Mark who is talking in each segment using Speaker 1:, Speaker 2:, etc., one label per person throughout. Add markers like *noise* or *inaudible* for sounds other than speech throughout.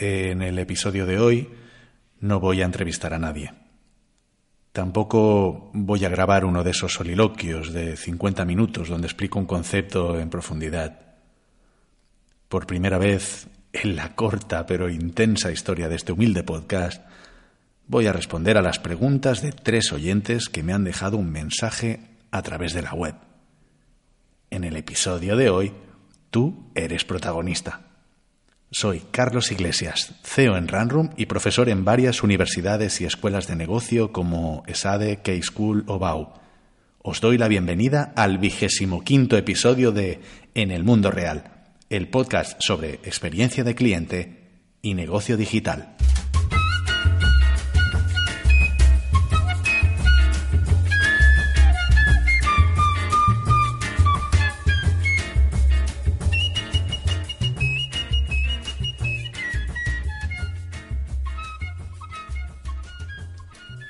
Speaker 1: En el episodio de hoy no voy a entrevistar a nadie. Tampoco voy a grabar uno de esos soliloquios de 50 minutos donde explico un concepto en profundidad. Por primera vez en la corta pero intensa historia de este humilde podcast, voy a responder a las preguntas de tres oyentes que me han dejado un mensaje a través de la web. En el episodio de hoy, tú eres protagonista. Soy Carlos Iglesias, CEO en Runroom y profesor en varias universidades y escuelas de negocio como ESADE, K-School o BAU. Os doy la bienvenida al vigésimo quinto episodio de En el Mundo Real, el podcast sobre experiencia de cliente y negocio digital.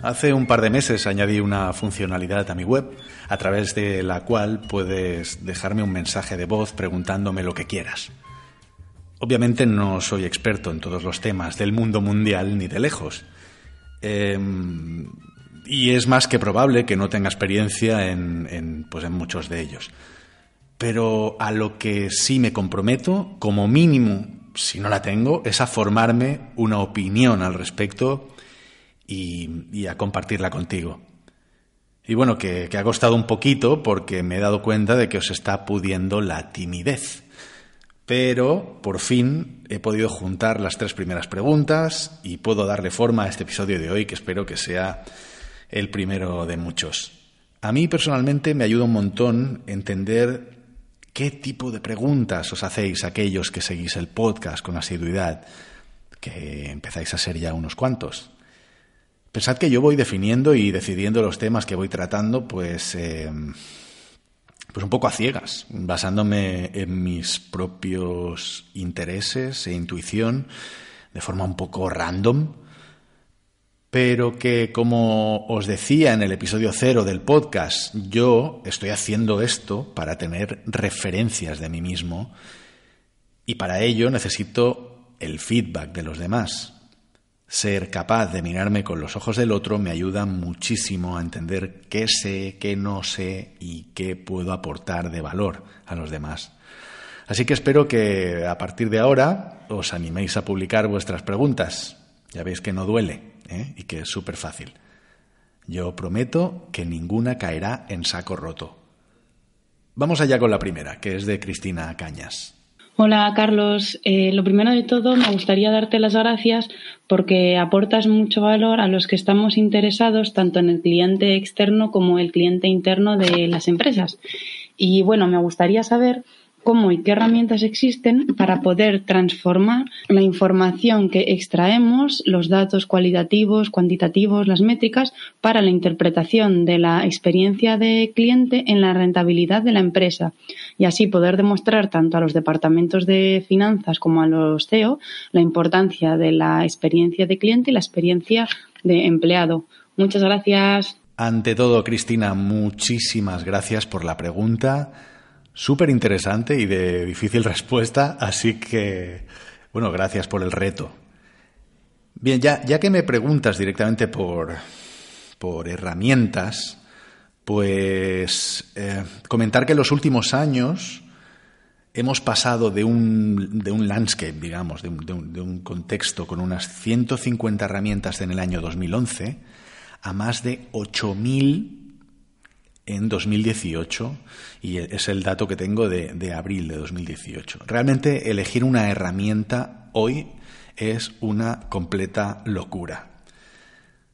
Speaker 1: Hace un par de meses añadí una funcionalidad a mi web a través de la cual puedes dejarme un mensaje de voz preguntándome lo que quieras. Obviamente no soy experto en todos los temas del mundo mundial ni de lejos. Em, y es más que probable que no tenga experiencia en, pues en muchos de ellos. Pero a lo que sí me comprometo, como mínimo, si no la tengo, es a formarme una opinión al respecto y, a compartirla contigo. Y bueno, que, ha costado un poquito porque me he dado cuenta de que os está pudiendo la timidez. Pero por fin he podido juntar las tres primeras preguntas y puedo darle forma a este episodio de hoy que espero que sea el primero de muchos. A mí personalmente me ayuda un montón entender qué tipo de preguntas os hacéis aquellos que seguís el podcast con asiduidad, que empezáis a ser ya unos cuantos. Pensad que yo voy definiendo y decidiendo los temas que voy tratando, pues, eh, pues un poco a ciegas, basándome en mis propios intereses e intuición, de forma un poco random, pero que, como os decía en el episodio cero del podcast, yo estoy haciendo esto para tener referencias de mí mismo y para ello necesito el feedback de los demás. Ser capaz de mirarme con los ojos del otro me ayuda muchísimo a entender qué sé, qué no sé y qué puedo aportar de valor a los demás. Así que espero que a partir de ahora os animéis a publicar vuestras preguntas. Ya veis que no duele ¿eh? y que es súper fácil. Yo prometo que ninguna caerá en saco roto. Vamos allá con la primera, que es de Cristina Cañas.
Speaker 2: Hola Carlos, eh, lo primero de todo me gustaría darte las gracias porque aportas mucho valor a los que estamos interesados tanto en el cliente externo como el cliente interno de las empresas. Y bueno, me gustaría saber cómo y qué herramientas existen para poder transformar la información que extraemos, los datos cualitativos, cuantitativos, las métricas, para la interpretación de la experiencia de cliente en la rentabilidad de la empresa y así poder demostrar tanto a los departamentos de finanzas como a los CEO la importancia de la experiencia de cliente y la experiencia de empleado. Muchas gracias.
Speaker 1: Ante todo, Cristina, muchísimas gracias por la pregunta súper interesante y de difícil respuesta, así que, bueno, gracias por el reto. Bien, ya, ya que me preguntas directamente por, por herramientas, pues eh, comentar que en los últimos años hemos pasado de un, de un landscape, digamos, de un, de, un, de un, contexto con unas 150 herramientas en el año 2011 a más de 8.000 en 2018 y es el dato que tengo de, abril de 2018. Realmente elegir una herramienta hoy es una completa locura.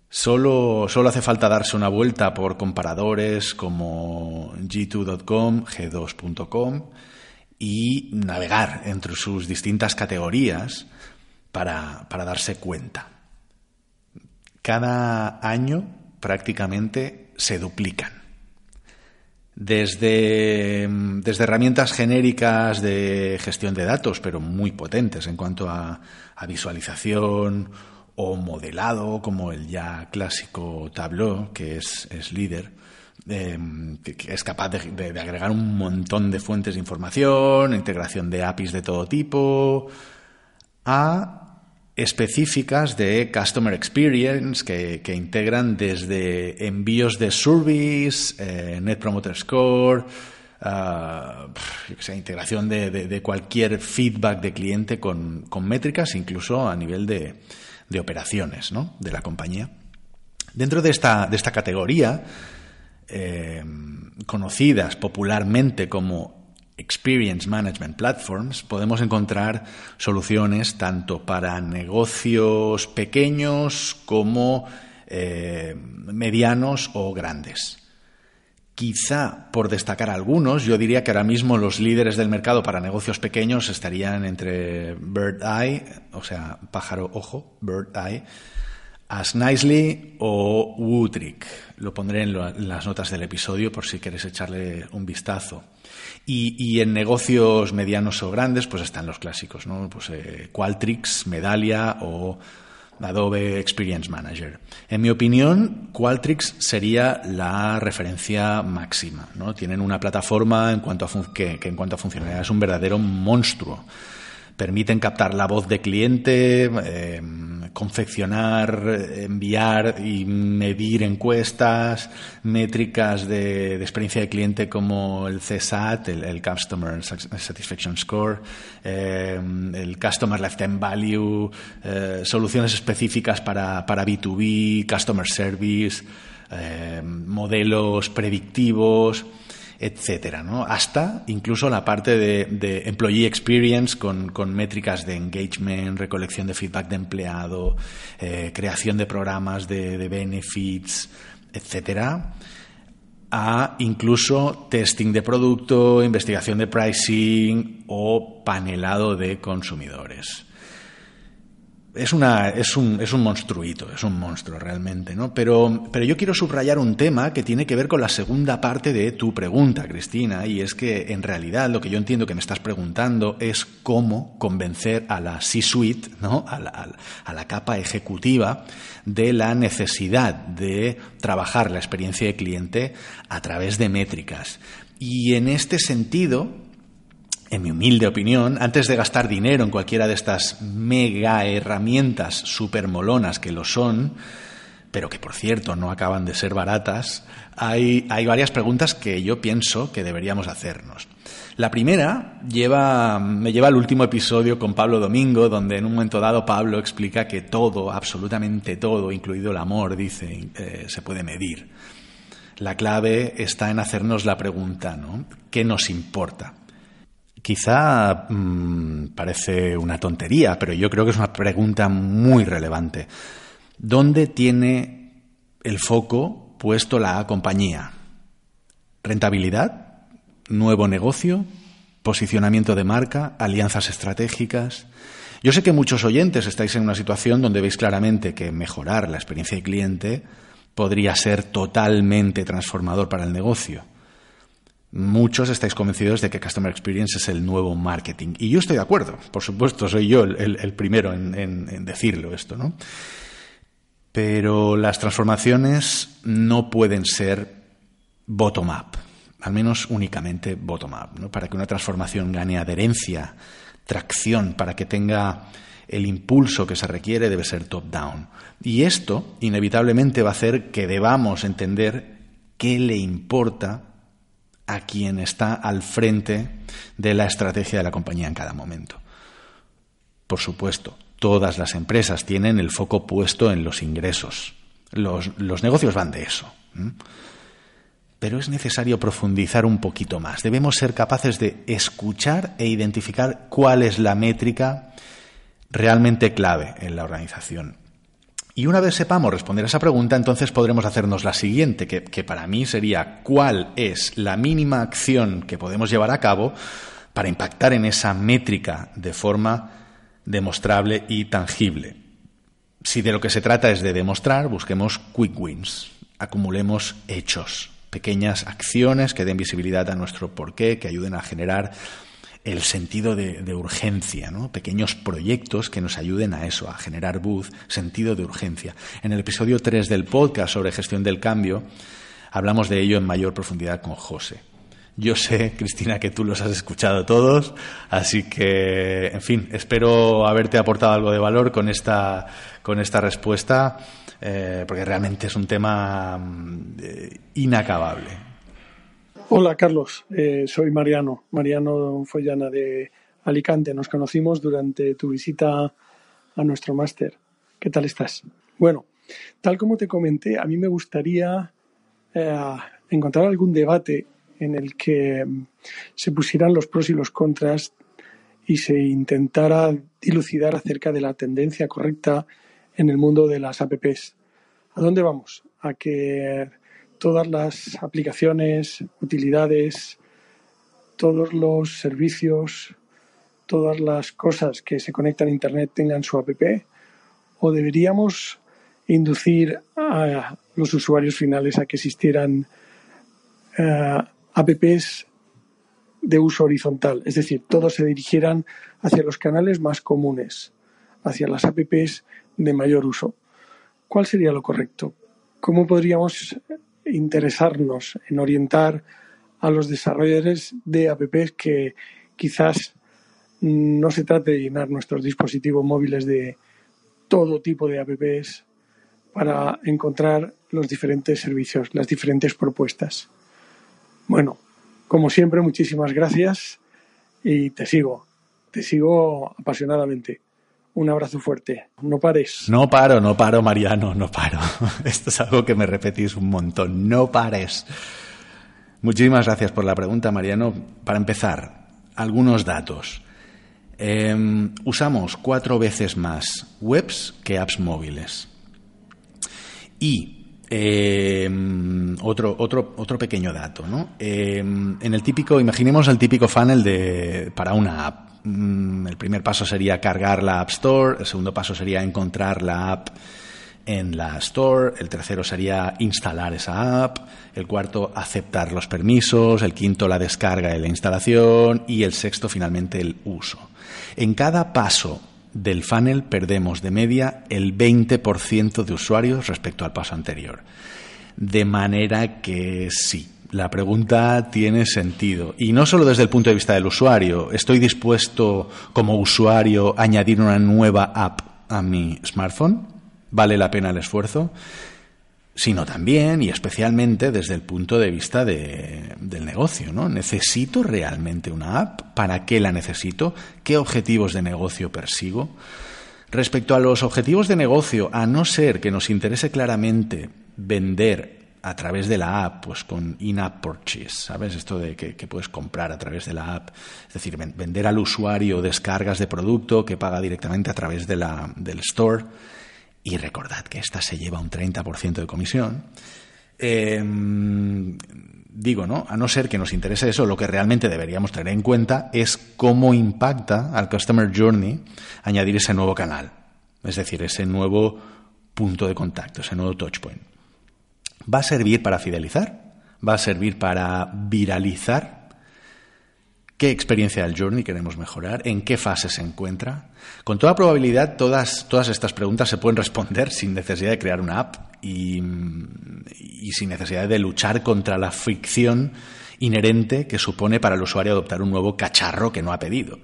Speaker 1: Solo, solo, hace falta darse una vuelta por comparadores como g2.com, g2.com y navegar entre sus distintas categorías para, para darse cuenta. Cada año prácticamente se duplican desde, desde, herramientas genéricas de gestión de datos, pero muy potentes en cuanto a, visualización o modelado, como el ya clásico Tableau, que es, es líder, em, que, es capaz de, de, agregar un montón de fuentes de información, integración de APIs de todo tipo, a específicas de Customer Experience que, integran desde envíos de service, eh, Net Promoter Score, uh, integración de, cualquier feedback de cliente con, métricas, incluso a nivel de, operaciones de la compañía. Dentro de esta, de esta categoría, eh, conocidas popularmente como Experience Management Platforms podemos encontrar soluciones tanto para negocios pequeños como eh, medianos o grandes. Quizá por destacar algunos, yo diría que ahora mismo los líderes del mercado para negocios pequeños estarían entre Bird Eye, o sea, pájaro ojo, Bird Eye, As Nicely o Woodrick. Lo pondré en, las notas del episodio por si quieres echarle un vistazo. Y, en negocios medianos o grandes, pues están los clásicos, ¿no? Pues eh, Qualtrics, Medallia o Adobe Experience Manager. En mi opinión, Qualtrics sería la referencia máxima. ¿no? Tienen una plataforma en cuanto a que, que en cuanto a funcionalidad es un verdadero monstruo permiten captar la voz de cliente, eh, confeccionar, enviar y medir encuestas, métricas de, experiencia de cliente como el CSAT, el, Customer Satisfaction Score, eh, el Customer Lifetime Value, eh, soluciones específicas para, para B2B, Customer Service, modelos predictivos etcétera, ¿no? Hasta incluso la parte de, employee experience con, métricas de engagement, recolección de feedback de empleado, eh, creación de programas de, de benefits, etcétera a incluso testing de producto, investigación de pricing o panelado de consumidores es, una, es, un, es un monstruito, es un monstruo realmente, ¿no? Pero, pero yo quiero subrayar un tema que tiene que ver con la segunda parte de tu pregunta, Cristina, y es que en realidad lo que yo entiendo que me estás preguntando es cómo convencer a la C-suite, ¿no? a la, a la capa ejecutiva, de la necesidad de trabajar la experiencia de cliente a través de métricas. Y en este sentido, en mi humilde opinión, antes de gastar dinero en cualquiera de estas mega herramientas super molonas que lo son, pero que por cierto no acaban de ser baratas, hay, varias preguntas que yo pienso que deberíamos hacernos. La primera lleva, me lleva al último episodio con Pablo Domingo, donde en un momento dado Pablo explica que todo, absolutamente todo, incluido el amor, dice, eh, se puede medir. La clave está en hacernos la pregunta, ¿no? ¿Qué nos importa? Quizá mm, parece una tontería, pero yo creo que es una pregunta muy relevante. ¿Dónde tiene el foco puesto la compañía? ¿Rentabilidad? ¿Nuevo negocio? ¿Posicionamiento de marca? ¿Alianzas estratégicas? Yo sé que muchos oyentes estáis en una situación donde veis claramente que mejorar la experiencia de cliente podría ser totalmente transformador para el negocio. Muchos estáis convencidos de que Customer Experience es el nuevo marketing. Y yo estoy de acuerdo, por supuesto, soy yo el, primero en, decirlo esto, ¿no? Pero las transformaciones no pueden ser bottom-up, al menos únicamente bottom-up. ¿no? Para que una transformación gane adherencia, tracción, para que tenga el impulso que se requiere, debe ser top-down. Y esto, inevitablemente, va a hacer que debamos entender qué le importa a quien está al frente de la estrategia de la compañía en cada momento. Por supuesto, todas las empresas tienen el foco puesto en los ingresos. Los, negocios van de eso. Pero es necesario profundizar un poquito más. Debemos ser capaces de escuchar e identificar cuál es la métrica realmente clave en la organización. Y una vez sepamos responder a esa pregunta, entonces podremos hacernos la siguiente, que, para mí sería cuál es la mínima acción que podemos llevar a cabo para impactar en esa métrica de forma demostrable y tangible. Si de lo que se trata es de demostrar, busquemos quick wins, acumulemos hechos, pequeñas acciones que den visibilidad a nuestro porqué, que ayuden a generar el sentido de, urgencia, ¿no? pequeños proyectos que nos ayuden a eso, a generar buzz, sentido de urgencia. En el episodio 3 del podcast sobre gestión del cambio hablamos de ello en mayor profundidad con José. Yo sé, *laughs* Cristina, que tú los has escuchado todos, así que, en fin, espero haberte aportado algo de valor con esta, con esta respuesta, eh, porque realmente es un tema mm, eh, inacabable.
Speaker 3: Hola, Carlos. Eh, soy Mariano, Mariano Follana de Alicante. Nos conocimos durante tu visita a nuestro máster. ¿Qué tal estás? Bueno, tal como te comenté, a mí me gustaría encontrar algún debate en el que se pusieran los pros y los contras y se intentara dilucidar acerca de la tendencia correcta en el mundo de las apps. ¿A dónde vamos? A que todas las aplicaciones, utilidades, todos los servicios, todas las cosas que se conectan a Internet tengan su app? ¿O deberíamos inducir a los usuarios finales a que existieran eh, apps de uso horizontal, es decir, todos se dirigieran hacia los canales más comunes, hacia las apps de mayor uso. ¿Cuál sería lo correcto? ¿Cómo podríamos interesarnos en orientar a los desarrolladores de apps que quizás no se trate de llenar nuestros dispositivos móviles de todo tipo de apps para encontrar los diferentes servicios, las diferentes propuestas? Bueno, como siempre, muchísimas gracias y te sigo, te sigo apasionadamente. Un abrazo fuerte. No pares.
Speaker 1: No paro, no paro, Mariano, no paro. *laughs* Esto es algo que me repetís un montón. No pares. Muchísimas gracias por la pregunta, Mariano. Para empezar, algunos datos. Em, usamos cuatro veces más webs que apps móviles. Y eh, otro, otro, otro pequeño dato, ¿no? Eh, en el típico, imaginemos el típico funnel de, para una app. Mm, el primer paso sería cargar la App Store, el segundo paso sería encontrar la app en la Store, el tercero sería instalar esa app, el cuarto aceptar los permisos, el quinto la descarga y la instalación y el sexto finalmente el uso. En cada paso del funnel perdemos de media el 20% de usuarios respecto al paso anterior. De manera que sí, la pregunta tiene sentido. Y no solo desde el punto de vista del usuario. ¿Estoy dispuesto como usuario a añadir una nueva app a mi smartphone? ¿Vale la pena el esfuerzo? sino también y especialmente desde el punto de vista del negocio. ¿no? ¿Necesito realmente una app? ¿Para qué la necesito? ¿Qué objetivos de negocio persigo? Respecto a los objetivos de negocio, a no ser que nos interese claramente vender a través de la app, pues con in-app purchase, ¿sabes? Esto de que, puedes comprar a través de la app, es decir, vender al usuario descargas de producto que paga directamente a través de la, del store y recordad que esta se lleva un 30% de comisión, em, digo, ¿no? A no ser que nos interese eso, lo que realmente deberíamos tener en cuenta es cómo impacta al Customer Journey añadir ese nuevo canal, es decir, ese nuevo punto de contacto, ese nuevo touchpoint. ¿Va a servir para fidelizar? ¿Va a servir para viralizar? qué experiencia del journey queremos mejorar, en qué fase se encuentra. Con toda probabilidad, todas, todas estas preguntas se pueden responder sin necesidad de crear una app y, sin necesidad de luchar contra la fricción inherente que supone para el usuario adoptar un nuevo cacharro que no ha pedido.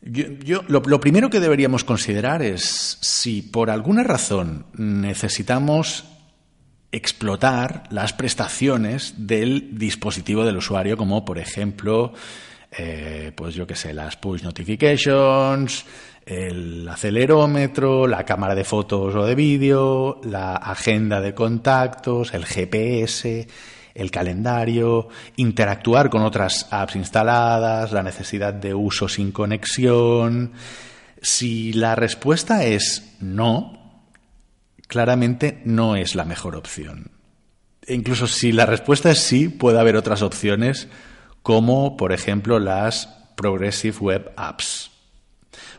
Speaker 1: Yo, lo, lo, primero que deberíamos considerar es si por alguna razón necesitamos explotar las prestaciones del dispositivo del usuario, como por ejemplo, eh, pues yo qué sé, las push notifications, el acelerómetro, la cámara de fotos o de vídeo, la agenda de contactos, el GPS, el calendario, interactuar con otras apps instaladas, la necesidad de uso sin conexión. Si la respuesta es no, claramente no es la mejor opción. E incluso si la respuesta es sí, puede haber otras opciones como, por ejemplo, las Progressive Web Apps.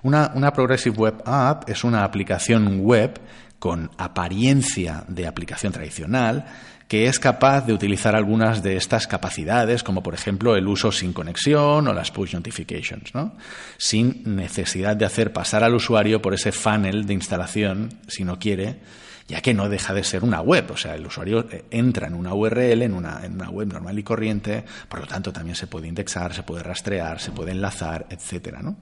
Speaker 1: Una, una Progressive Web App es una aplicación web con apariencia de aplicación tradicional que es capaz de utilizar algunas de estas capacidades, como por ejemplo el uso sin conexión o las push notifications, ¿no? sin necesidad de hacer pasar al usuario por ese funnel de instalación, si no quiere, ya que no deja de ser una web. O sea, el usuario eh, entra en una URL, en una, en una web normal y corriente, por lo tanto también se puede indexar, se puede rastrear, se puede enlazar, etcétera, ¿no?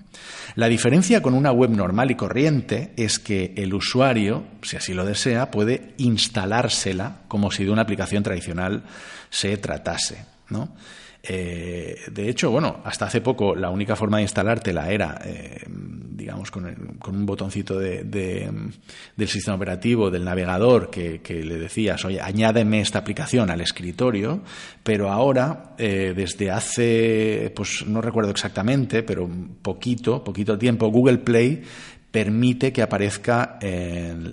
Speaker 1: La diferencia con una web normal y corriente es que el usuario, si así lo desea, puede instalársela como si de una aplicación tradicional se tratase, ¿no? Eh, de hecho, bueno, hasta hace poco la única forma de instalártela era, eh, digamos, con, un botoncito de, del sistema operativo, del navegador, que, le decías, oye, añádeme esta aplicación al escritorio, pero ahora, eh, desde hace, pues no recuerdo exactamente, pero poquito, poquito tiempo, Google Play permite que aparezca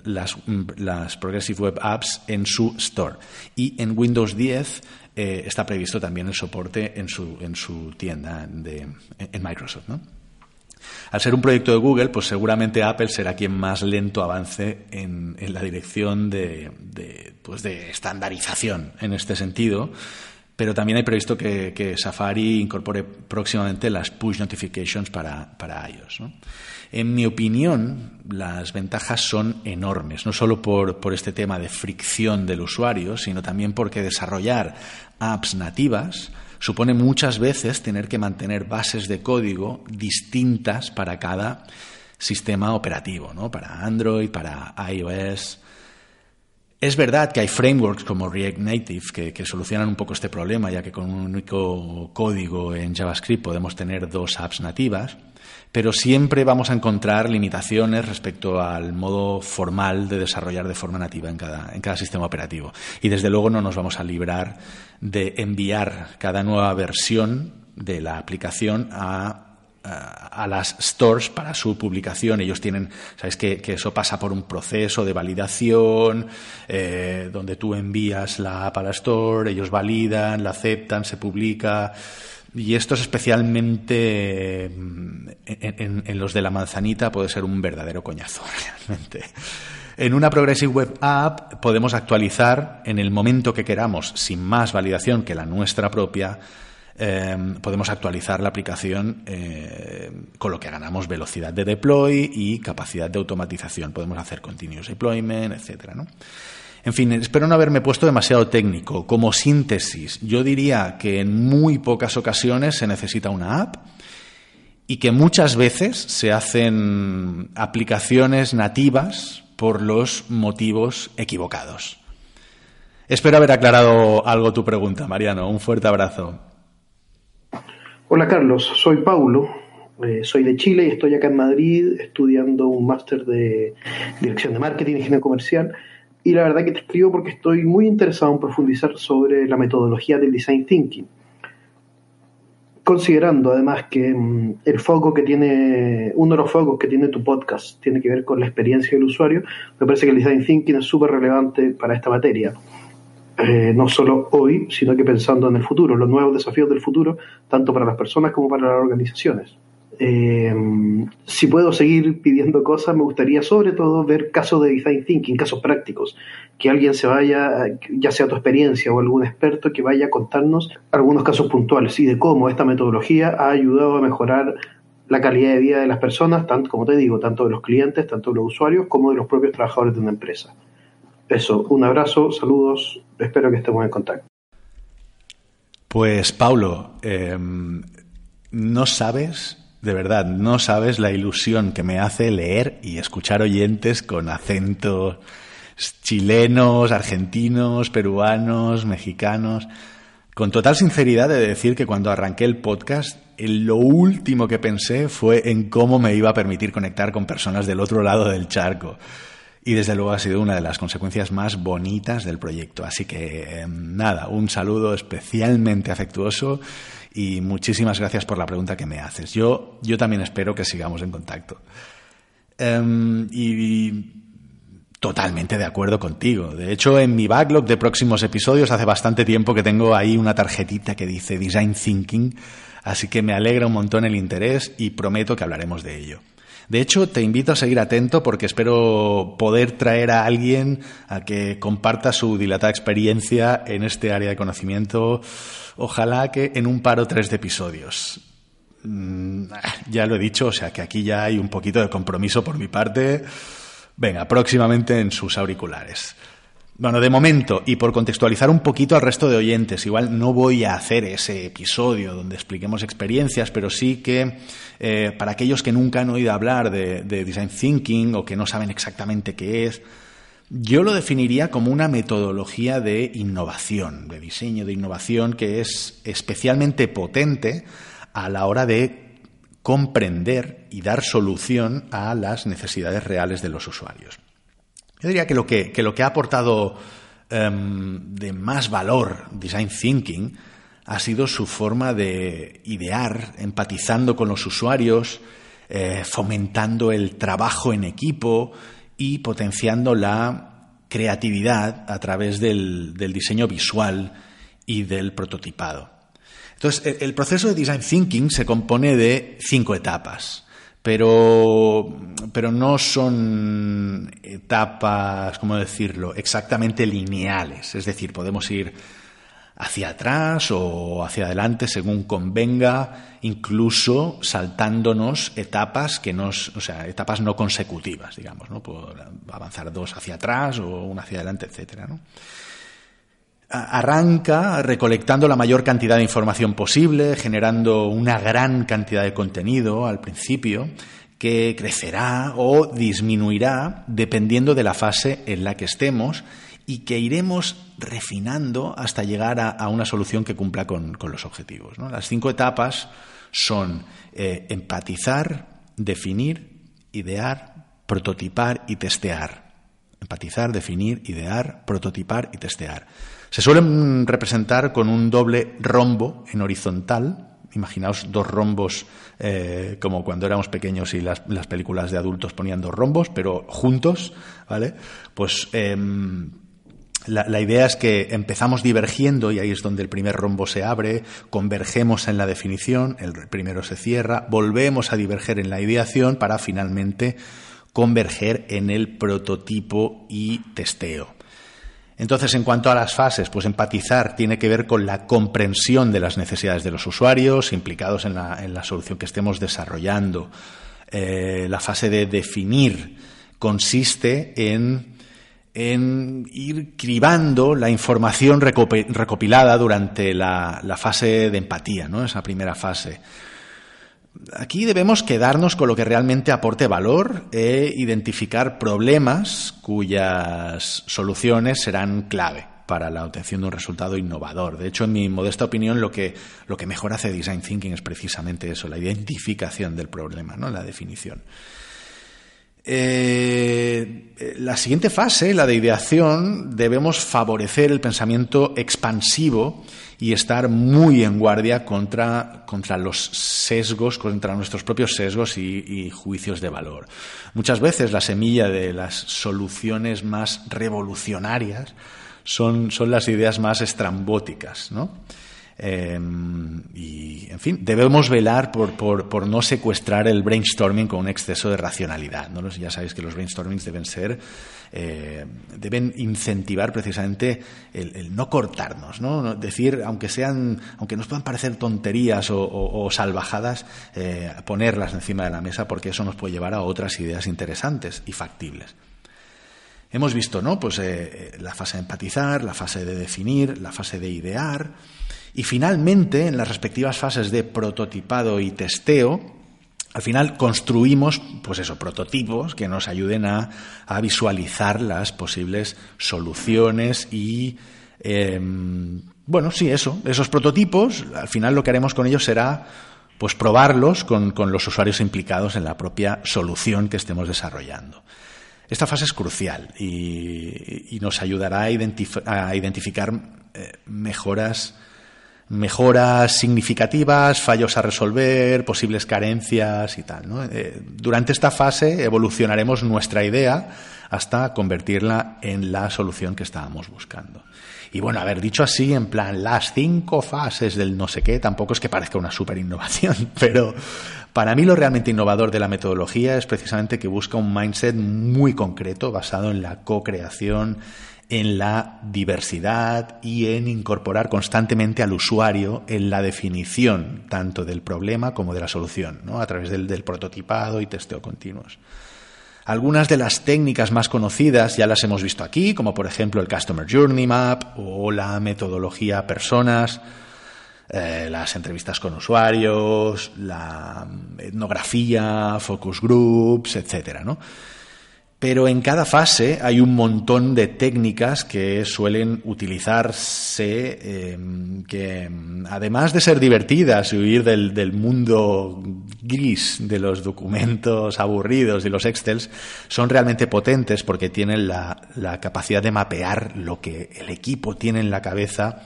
Speaker 1: las, las Progressive Web Apps en su store. Y en Windows 10 eh, está previsto también el soporte en su, en su tienda de, en Microsoft. Al ser un proyecto de Google, pues seguramente Apple será quien más lento avance en, en la dirección de, de, pues de estandarización en este sentido, pero también hay previsto que, Safari incorpore próximamente las push notifications para, para iOS. En mi opinión, las ventajas son enormes, no solo por, este tema de fricción del usuario, sino también porque desarrollar apps nativas supone muchas veces tener que mantener bases de código distintas para cada sistema operativo, ¿no? para Android, para iOS. Es verdad que hay frameworks como React Native que, que, solucionan un poco este problema, ya que con un único código en JavaScript podemos tener dos apps nativas, pero siempre vamos a encontrar limitaciones respecto al modo formal de desarrollar de forma nativa en cada, en cada sistema operativo. Y desde luego no nos vamos a librar de enviar cada nueva versión de la aplicación a a las stores para su publicación. Ellos tienen, sabes que, eso pasa por un proceso de validación, eh, donde tú envías la app a la store, ellos validan, la aceptan, se publica. Y esto es especialmente mm, en, los de la manzanita puede ser un verdadero coñazo, *laughs* realmente. En una Progressive Web App podemos actualizar en el momento que queramos, sin más validación que la nuestra propia, em, podemos actualizar la aplicación eh, con lo que ganamos velocidad de deploy y capacidad de automatización. Podemos hacer continuous deployment, etcétera. En fin, espero no haberme puesto demasiado técnico. Como síntesis, yo diría que en muy pocas ocasiones se necesita una app y que muchas veces se hacen aplicaciones nativas por los motivos equivocados. Espero haber aclarado algo tu pregunta, Mariano. Un fuerte abrazo.
Speaker 4: Hola Carlos, soy Paulo, eh, soy de Chile y estoy acá en Madrid estudiando un máster de Dirección de Marketing y Ingeniería Comercial y la verdad que te escribo porque estoy muy interesado en profundizar sobre la metodología del design thinking. Considerando además que mm, el foco que tiene, uno de los focos que tiene tu podcast tiene que ver con la experiencia del usuario, me parece que el design thinking es súper relevante para esta materia. Eh, no solo hoy, sino que pensando en el futuro, los nuevos desafíos del futuro, tanto para las personas como para las organizaciones. Eh, si puedo seguir pidiendo cosas, me gustaría sobre todo ver casos de design thinking, casos prácticos, que alguien se vaya, ya sea tu experiencia o algún experto, que vaya a contarnos algunos casos puntuales y de cómo esta metodología ha ayudado a mejorar la calidad de vida de las personas, tanto como te digo, tanto de los clientes, tanto de los usuarios, como de los propios trabajadores de una empresa. Eso, un abrazo, saludos, espero que estemos en contacto.
Speaker 1: Pues Paulo, em, no sabes de verdad, no sabes la ilusión que me hace leer y escuchar oyentes con acentos chilenos, argentinos, peruanos, mexicanos. Con total sinceridad de decir que cuando arranqué el podcast, lo último que pensé fue en cómo me iba a permitir conectar con personas del otro lado del charco. Y desde luego ha sido una de las consecuencias más bonitas del proyecto. Así que em, nada, un saludo especialmente afectuoso y muchísimas gracias por la pregunta que me haces. Yo, yo también espero que sigamos en contacto. Em, y, totalmente de acuerdo contigo. De hecho, en mi backlog de próximos episodios hace bastante tiempo que tengo ahí una tarjetita que dice Design Thinking, así que me alegra un montón el interés y prometo que hablaremos de ello. De hecho, te invito a seguir atento porque espero poder traer a alguien a que comparta su dilatada experiencia en este área de conocimiento Ojalá que en un par o tres de episodios. Mm, ya lo he dicho, o sea que aquí ya hay un poquito de compromiso por mi parte. Venga, próximamente en sus auriculares. Bueno, de momento, y por contextualizar un poquito al resto de oyentes, igual no voy a hacer ese episodio donde expliquemos experiencias, pero sí que eh, para aquellos que nunca han oído hablar de, de Design Thinking o que no saben exactamente qué es, yo lo definiría como una metodología de innovación, de diseño de innovación que es especialmente potente a la hora de comprender y dar solución a las necesidades reales de los usuarios. Yo diría que lo que, lo que ha aportado em, de más valor Design Thinking ha sido su forma de idear, empatizando con los usuarios, eh, fomentando el trabajo en equipo y potenciando la creatividad a través del, diseño visual y del prototipado. Entonces, el proceso de Design Thinking se compone de cinco etapas pero, pero no son etapas, ¿cómo decirlo?, exactamente lineales. Es decir, podemos ir hacia atrás o hacia adelante según convenga, incluso saltándonos etapas que nos, o sea, etapas no consecutivas, digamos, ¿no? Puedo avanzar dos hacia atrás o una hacia adelante, etcétera, ¿no? Arranca recolectando la mayor cantidad de información posible, generando una gran cantidad de contenido al principio, que crecerá o disminuirá dependiendo de la fase en la que estemos y que iremos refinando hasta llegar a, una solución que cumpla con, los objetivos. Las cinco etapas son eh, empatizar, definir, idear, prototipar y testear. Empatizar, definir, idear, prototipar y testear. Se suelen representar con un doble rombo en horizontal. Imaginaos dos rombos eh, como cuando éramos pequeños y las, películas de adultos ponían dos rombos, pero juntos, ¿vale? Pues em, la, la, idea es que empezamos divergiendo y ahí es donde el primer rombo se abre, convergemos en la definición, el primero se cierra, volvemos a diverger en la ideación para finalmente converger en el prototipo y testeo. Entonces, en cuanto a las fases, pues empatizar tiene que ver con la comprensión de las necesidades de los usuarios implicados en la, solución que estemos desarrollando. Eh, la fase de definir consiste en, ir cribando la información recopilada durante la, la fase de empatía, ¿no? esa primera fase. Aquí debemos quedarnos con lo que realmente aporte valor e identificar problemas cuyas soluciones serán clave para la obtención de un resultado innovador. De hecho, en mi modesta opinión, lo que, lo que mejor hace Design Thinking es precisamente eso, la identificación del problema, ¿no? la definición. Eh, la siguiente fase, la de ideación, debemos favorecer el pensamiento expansivo y estar muy en guardia contra, contra los sesgos, contra nuestros propios sesgos y, juicios de valor. Muchas veces la semilla de las soluciones más revolucionarias son, son las ideas más estrambóticas, ¿no? Em, y, en fin, debemos velar por, por, no secuestrar el brainstorming con un exceso de racionalidad. ¿no? Ya sabéis que los brainstormings deben ser, eh, deben incentivar precisamente el, no cortarnos, ¿no? Decir, aunque sean, aunque nos puedan parecer tonterías o, salvajadas, eh, ponerlas encima de la mesa porque eso nos puede llevar a otras ideas interesantes y factibles. Hemos visto, ¿no? Pues eh, la fase de empatizar, la fase de definir, la fase de idear. Y finalmente, en las respectivas fases de prototipado y testeo, al final construimos, pues eso, prototipos que nos ayuden a, visualizar las posibles soluciones y, em, bueno, sí, eso, esos prototipos, al final lo que haremos con ellos será, pues probarlos con, los usuarios implicados en la propia solución que estemos desarrollando. Esta fase es crucial y, nos ayudará a, a identificar eh, mejoras mejoras significativas, fallos a resolver, posibles carencias y tal. Eh, durante esta fase evolucionaremos nuestra idea hasta convertirla en la solución que estábamos buscando. Y bueno, haber dicho así, en plan, las cinco fases del no sé qué, tampoco es que parezca una super innovación, *laughs* pero para mí lo realmente innovador de la metodología es precisamente que busca un mindset muy concreto, basado en la co-creación, en la diversidad y en incorporar constantemente al usuario en la definición tanto del problema como de la solución, ¿no? a través del, prototipado y testeo continuos. Algunas de las técnicas más conocidas ya las hemos visto aquí, como por ejemplo el Customer Journey Map o la metodología personas, eh, las entrevistas con usuarios, la etnografía, focus groups, etcétera, ¿no? Pero en cada fase hay un montón de técnicas que suelen utilizarse, em, que además de ser divertidas y huir del, mundo gris de los documentos aburridos y los Excels, son realmente potentes porque tienen la capacidad de mapear lo que el equipo tiene en la cabeza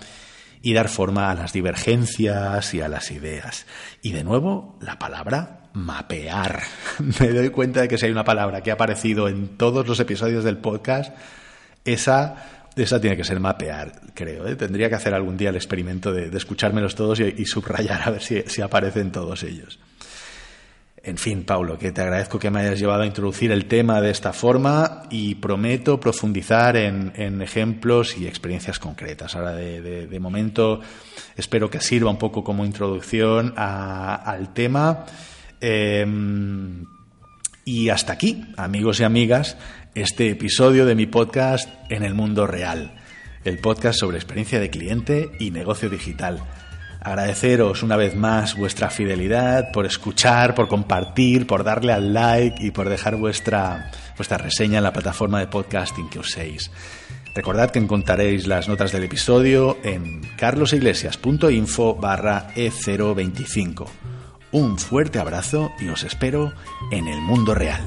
Speaker 1: y dar forma a las divergencias y a las ideas. Y de nuevo, la palabra mapear. *laughs* Me doy cuenta de que si hay una palabra que ha aparecido en todos los episodios del podcast, esa, esa tiene que ser mapear, creo. ¿eh? Tendría que hacer algún día el experimento de, escuchármelos todos y, subrayar a ver si, aparecen todos ellos. En fin, Paulo, que te agradezco que me hayas llevado a introducir el tema de esta forma y prometo profundizar en, ejemplos y experiencias concretas. Ahora, de, momento, espero que sirva un poco como introducción al tema Em, y hasta aquí, amigos y amigas, este episodio de mi podcast En el Mundo Real, el podcast sobre experiencia de cliente y negocio digital. Agradeceros una vez más vuestra fidelidad, por escuchar, por compartir, por darle al like y por dejar vuestra, vuestra reseña en la plataforma de podcasting que uséis. Recordad que encontraréis las notas del episodio en carlosiglesias.info barra E025. Un fuerte abrazo y os espero en el mundo real.